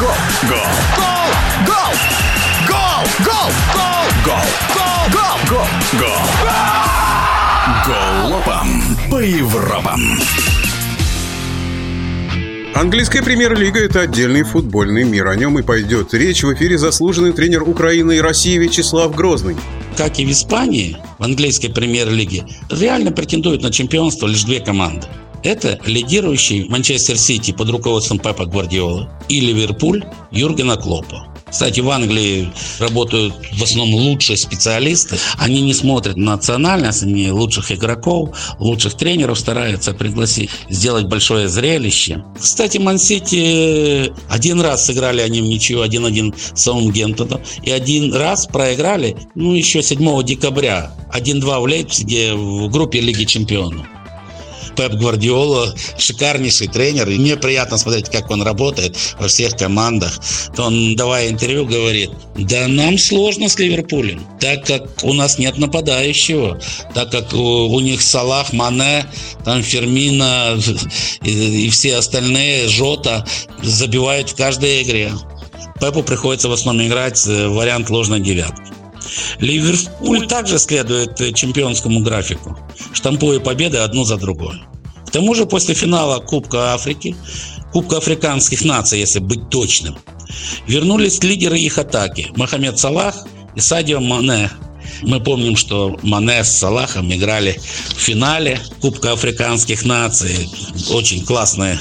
Гол! Гол! Гол! Гол! Гол! Гол! Гол! Гол! Гол! Гол! Голопом по Европам. Английская премьер-лига – это отдельный футбольный мир. О нем и пойдет речь в эфире заслуженный тренер Украины и России Вячеслав Грозный. Как и в Испании, в английской премьер-лиге реально претендуют на чемпионство лишь две команды. Это лидирующий Манчестер Сити под руководством Пепа Гвардиола и Ливерпуль Юргена Клопа. Кстати, в Англии работают в основном лучшие специалисты. Они не смотрят на национальность, они лучших игроков, лучших тренеров стараются пригласить, сделать большое зрелище. Кстати, Ман-Сити один раз сыграли они в ничью 1-1 с Саутгемптоном. И один раз проиграли, ну, еще 7 декабря. 1-2 в Лейпциге в группе Лиги Чемпионов. Пеп Гвардиола шикарнейший тренер. И мне приятно смотреть, как он работает во всех командах. Он, давая интервью, говорит, да нам сложно с Ливерпулем, так как у нас нет нападающего, так как у, у них Салах, Мане, там Фермина и, и все остальные, Жота, забивают в каждой игре. Пепу приходится в основном играть вариант ложной девятки. Ливерпуль также следует чемпионскому графику, штампуя победы одну за другой. К тому же после финала Кубка Африки, Кубка африканских наций, если быть точным, вернулись лидеры их атаки – Мохаммед Салах и Садио Мане. Мы помним, что Мане с Салахом играли в финале Кубка африканских наций. Очень классные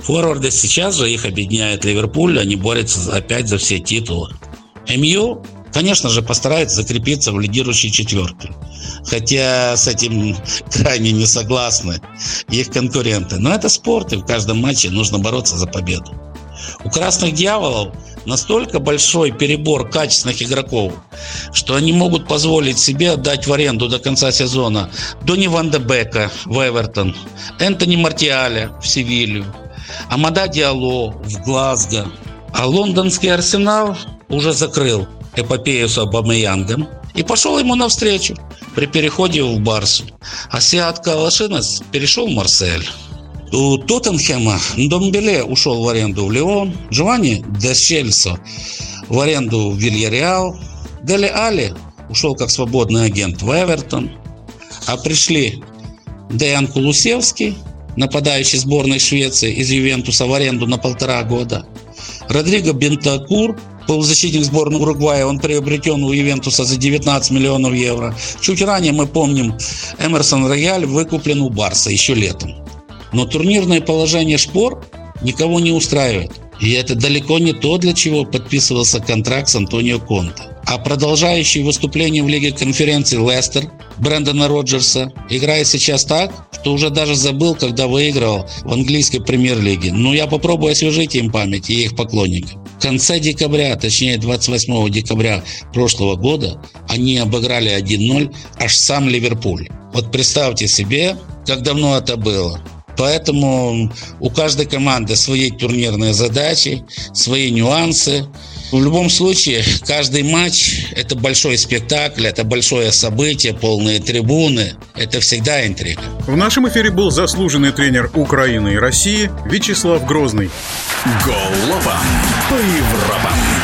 форварды. Сейчас же их объединяет Ливерпуль. Они борются опять за все титулы. МЮ конечно же, постарается закрепиться в лидирующей четверке. Хотя с этим крайне не согласны их конкуренты. Но это спорт, и в каждом матче нужно бороться за победу. У красных дьяволов настолько большой перебор качественных игроков, что они могут позволить себе отдать в аренду до конца сезона Дони Ван де Бека в Эвертон, Энтони Мартиаля в Севилью, Амада Диало в Глазго. А лондонский арсенал уже закрыл эпопею с Абамаянгом и пошел ему навстречу при переходе в Барсу. А Сиат Калашинец перешел в Марсель. У Тоттенхема Домбеле ушел в аренду в Леон, Джованни Десчельсо в аренду в Вильяреал, Дели Али ушел как свободный агент в Эвертон, а пришли Деян Кулусевский, нападающий сборной Швеции из Ювентуса в аренду на полтора года, Родриго Бентакур, полузащитник сборной Уругвая, он приобретен у Ювентуса за 19 миллионов евро. Чуть ранее, мы помним, Эмерсон Рояль выкуплен у Барса еще летом. Но турнирное положение шпор никого не устраивает. И это далеко не то, для чего подписывался контракт с Антонио Конте. А продолжающий выступление в Лиге конференции Лестер Брэндона Роджерса играет сейчас так, что уже даже забыл, когда выиграл в английской премьер-лиге. Но я попробую освежить им память и их поклонников. В конце декабря, точнее 28 декабря прошлого года, они обыграли 1-0 аж сам Ливерпуль. Вот представьте себе, как давно это было. Поэтому у каждой команды свои турнирные задачи, свои нюансы. В любом случае, каждый матч – это большой спектакль, это большое событие, полные трибуны. Это всегда интрига. В нашем эфире был заслуженный тренер Украины и России Вячеслав Грозный. Голова по Европам.